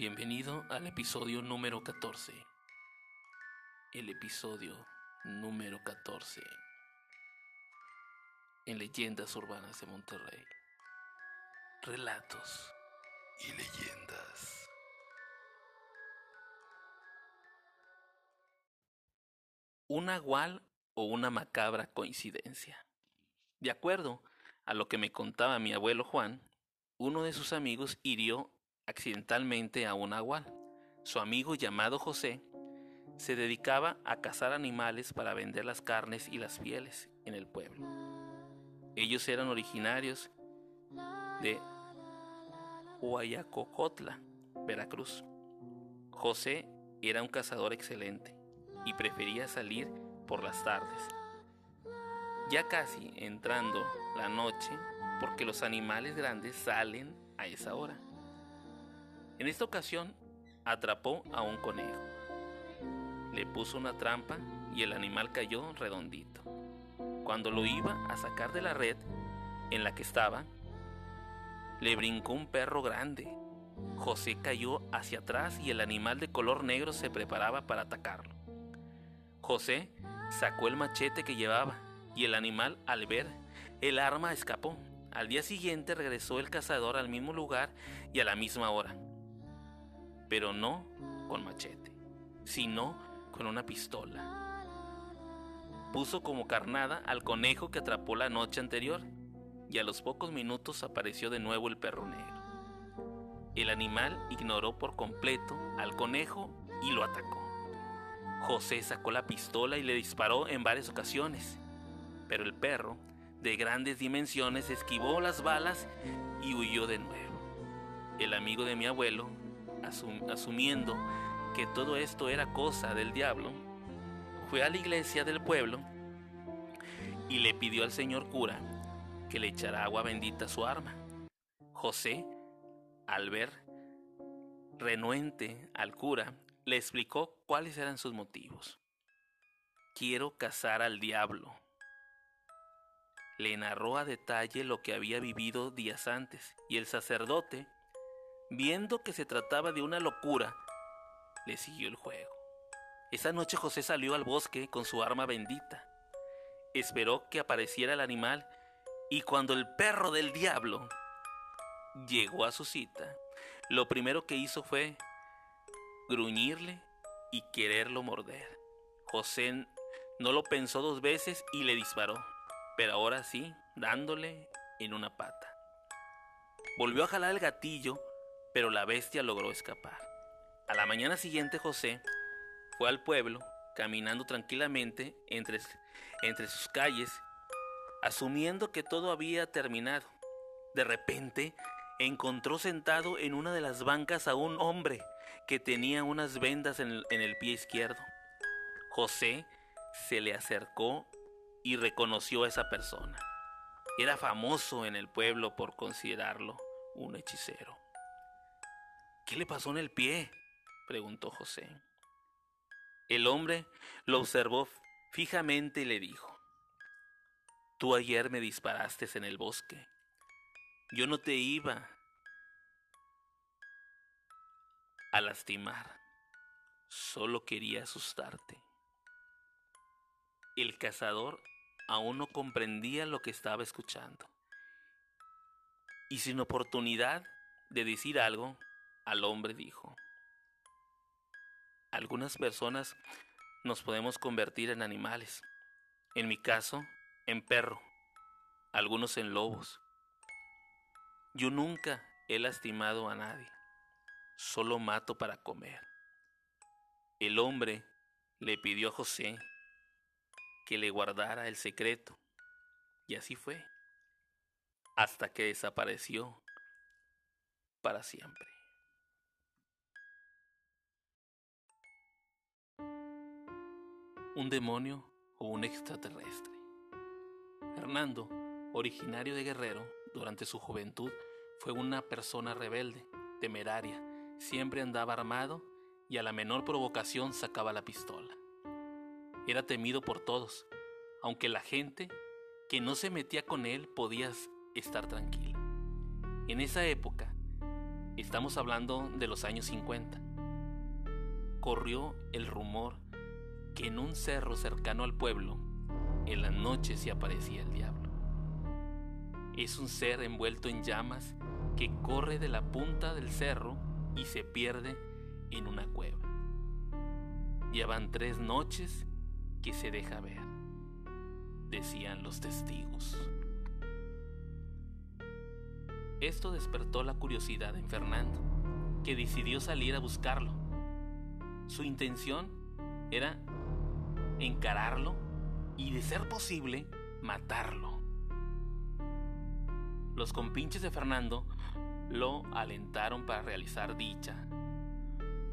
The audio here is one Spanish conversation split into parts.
Bienvenido al episodio número 14. El episodio número 14. En Leyendas Urbanas de Monterrey. Relatos y leyendas. Un agual o una macabra coincidencia. De acuerdo a lo que me contaba mi abuelo Juan, uno de sus amigos hirió accidentalmente a un agual. Su amigo llamado José se dedicaba a cazar animales para vender las carnes y las pieles en el pueblo. Ellos eran originarios de Huayacocotla, Veracruz. José era un cazador excelente y prefería salir por las tardes, ya casi entrando la noche, porque los animales grandes salen a esa hora. En esta ocasión atrapó a un conejo. Le puso una trampa y el animal cayó redondito. Cuando lo iba a sacar de la red en la que estaba, le brincó un perro grande. José cayó hacia atrás y el animal de color negro se preparaba para atacarlo. José sacó el machete que llevaba y el animal al ver el arma escapó. Al día siguiente regresó el cazador al mismo lugar y a la misma hora pero no con machete, sino con una pistola. Puso como carnada al conejo que atrapó la noche anterior y a los pocos minutos apareció de nuevo el perro negro. El animal ignoró por completo al conejo y lo atacó. José sacó la pistola y le disparó en varias ocasiones, pero el perro, de grandes dimensiones, esquivó las balas y huyó de nuevo. El amigo de mi abuelo asumiendo que todo esto era cosa del diablo, fue a la iglesia del pueblo y le pidió al señor cura que le echara agua bendita a su arma. José, al ver renuente al cura, le explicó cuáles eran sus motivos. Quiero cazar al diablo. Le narró a detalle lo que había vivido días antes, y el sacerdote Viendo que se trataba de una locura, le siguió el juego. Esa noche José salió al bosque con su arma bendita. Esperó que apareciera el animal y cuando el perro del diablo llegó a su cita, lo primero que hizo fue gruñirle y quererlo morder. José no lo pensó dos veces y le disparó, pero ahora sí, dándole en una pata. Volvió a jalar el gatillo pero la bestia logró escapar. A la mañana siguiente José fue al pueblo, caminando tranquilamente entre, entre sus calles, asumiendo que todo había terminado. De repente encontró sentado en una de las bancas a un hombre que tenía unas vendas en el, en el pie izquierdo. José se le acercó y reconoció a esa persona. Era famoso en el pueblo por considerarlo un hechicero. ¿Qué le pasó en el pie? preguntó José. El hombre lo observó fijamente y le dijo, Tú ayer me disparaste en el bosque. Yo no te iba a lastimar, solo quería asustarte. El cazador aún no comprendía lo que estaba escuchando. Y sin oportunidad de decir algo, al hombre dijo, algunas personas nos podemos convertir en animales, en mi caso, en perro, algunos en lobos. Yo nunca he lastimado a nadie, solo mato para comer. El hombre le pidió a José que le guardara el secreto, y así fue, hasta que desapareció para siempre. Un demonio o un extraterrestre. Hernando, originario de Guerrero, durante su juventud fue una persona rebelde, temeraria, siempre andaba armado y a la menor provocación sacaba la pistola. Era temido por todos, aunque la gente que no se metía con él podía estar tranquila. En esa época, Estamos hablando de los años 50. Corrió el rumor en un cerro cercano al pueblo, en la noche se aparecía el diablo. Es un ser envuelto en llamas que corre de la punta del cerro y se pierde en una cueva. Ya van tres noches que se deja ver, decían los testigos. Esto despertó la curiosidad en Fernando, que decidió salir a buscarlo. Su intención era encararlo y, de ser posible, matarlo. Los compinches de Fernando lo alentaron para realizar dicha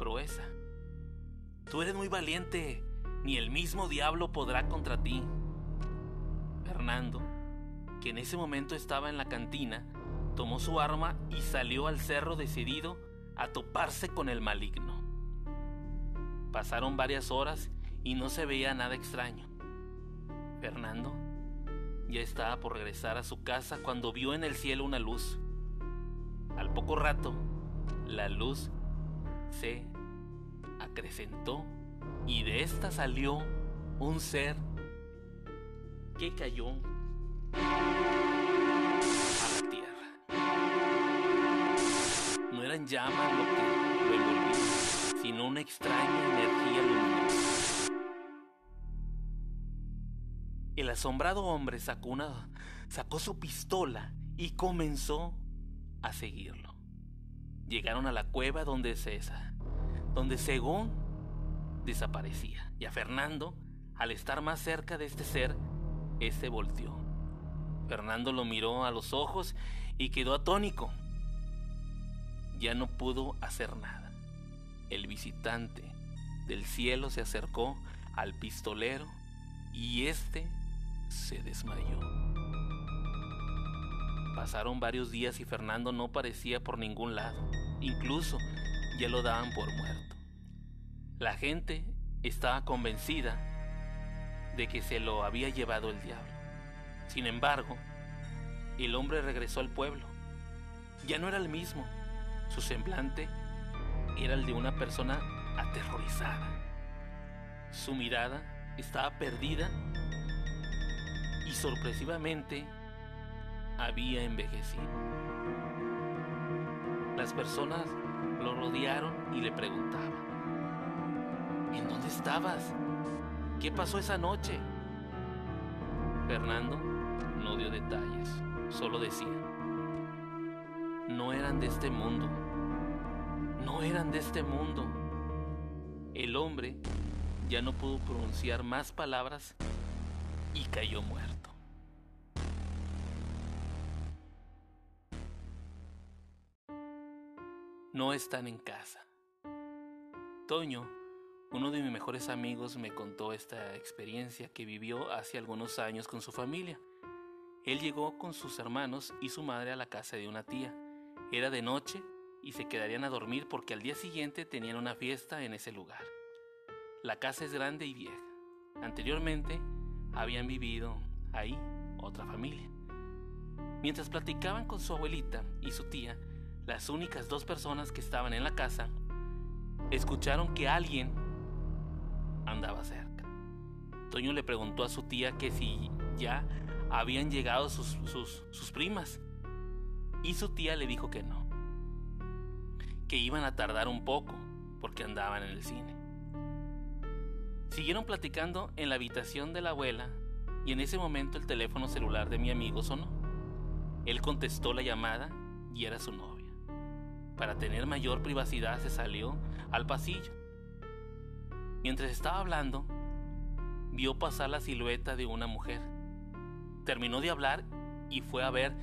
proeza. Tú eres muy valiente, ni el mismo diablo podrá contra ti. Fernando, que en ese momento estaba en la cantina, tomó su arma y salió al cerro decidido a toparse con el maligno. Pasaron varias horas y no se veía nada extraño. Fernando ya estaba por regresar a su casa cuando vio en el cielo una luz. Al poco rato, la luz se acrecentó y de esta salió un ser que cayó a la tierra. No eran llamas lo que lo envolvía, sino una extraña Asombrado hombre sacó, una, sacó su pistola y comenzó a seguirlo. Llegaron a la cueva donde César, donde según desaparecía. Y a Fernando, al estar más cerca de este ser, este volteó. Fernando lo miró a los ojos y quedó atónico. Ya no pudo hacer nada. El visitante del cielo se acercó al pistolero y este se desmayó. Pasaron varios días y Fernando no parecía por ningún lado. Incluso ya lo daban por muerto. La gente estaba convencida de que se lo había llevado el diablo. Sin embargo, el hombre regresó al pueblo. Ya no era el mismo. Su semblante era el de una persona aterrorizada. Su mirada estaba perdida y sorpresivamente había envejecido. Las personas lo rodearon y le preguntaban, ¿en dónde estabas? ¿Qué pasó esa noche? Fernando no dio detalles, solo decía, no eran de este mundo, no eran de este mundo. El hombre ya no pudo pronunciar más palabras y cayó muerto. no están en casa. Toño, uno de mis mejores amigos, me contó esta experiencia que vivió hace algunos años con su familia. Él llegó con sus hermanos y su madre a la casa de una tía. Era de noche y se quedarían a dormir porque al día siguiente tenían una fiesta en ese lugar. La casa es grande y vieja. Anteriormente habían vivido ahí otra familia. Mientras platicaban con su abuelita y su tía, las únicas dos personas que estaban en la casa, escucharon que alguien andaba cerca. Toño le preguntó a su tía que si ya habían llegado sus, sus, primas. Y su tía le dijo que no. Que iban a tardar un poco porque andaban en el cine. Siguieron platicando en la habitación de la abuela y en ese momento el teléfono celular de mi amigo sonó. Él contestó la llamada y era su novia. Para tener mayor privacidad se salió al pasillo. Mientras estaba hablando, vio pasar la silueta de una mujer. Terminó de hablar y fue a ver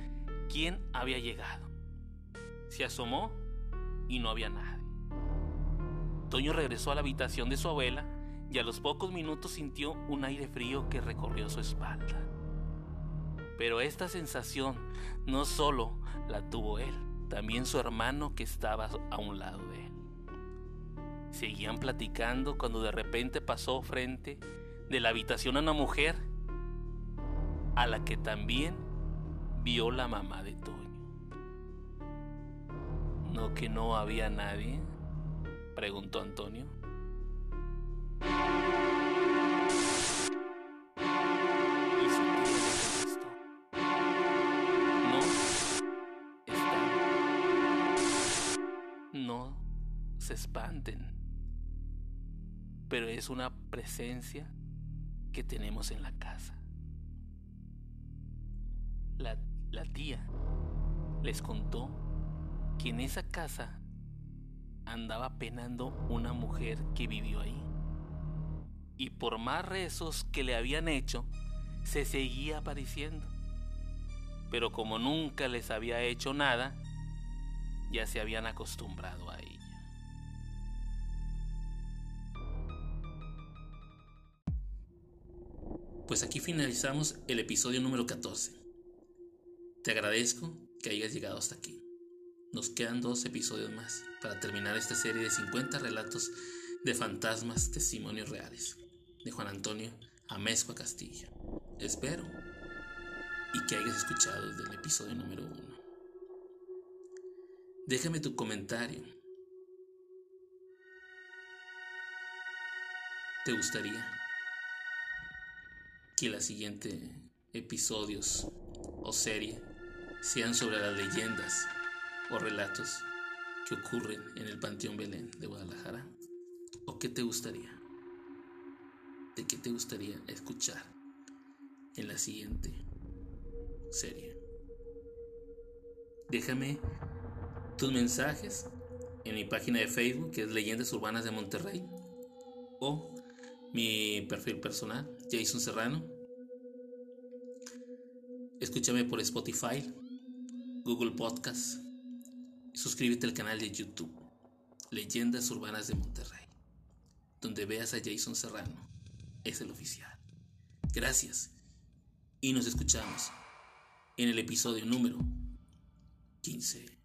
quién había llegado. Se asomó y no había nadie. Toño regresó a la habitación de su abuela y a los pocos minutos sintió un aire frío que recorrió su espalda. Pero esta sensación no solo la tuvo él, también su hermano que estaba a un lado de él. Seguían platicando cuando de repente pasó frente de la habitación a una mujer a la que también vio la mamá de Toño. ¿No que no había nadie? preguntó Antonio. Pero es una presencia que tenemos en la casa. La, la tía les contó que en esa casa andaba penando una mujer que vivió ahí. Y por más rezos que le habían hecho, se seguía apareciendo. Pero como nunca les había hecho nada, ya se habían acostumbrado a ella. Pues aquí finalizamos el episodio número 14. Te agradezco que hayas llegado hasta aquí. Nos quedan dos episodios más para terminar esta serie de 50 relatos de fantasmas testimonios reales de Juan Antonio Amezcua Castillo. Espero y que hayas escuchado desde el episodio número 1. Déjame tu comentario. ¿Te gustaría que los siguientes episodios o serie sean sobre las leyendas o relatos que ocurren en el Panteón Belén de Guadalajara? ¿O qué te gustaría? ¿De qué te gustaría escuchar en la siguiente serie? Déjame tus mensajes en mi página de Facebook que es Leyendas Urbanas de Monterrey o mi perfil personal, Jason Serrano. Escúchame por Spotify, Google Podcast. Suscríbete al canal de YouTube, Leyendas Urbanas de Monterrey, donde veas a Jason Serrano. Es el oficial. Gracias. Y nos escuchamos en el episodio número 15.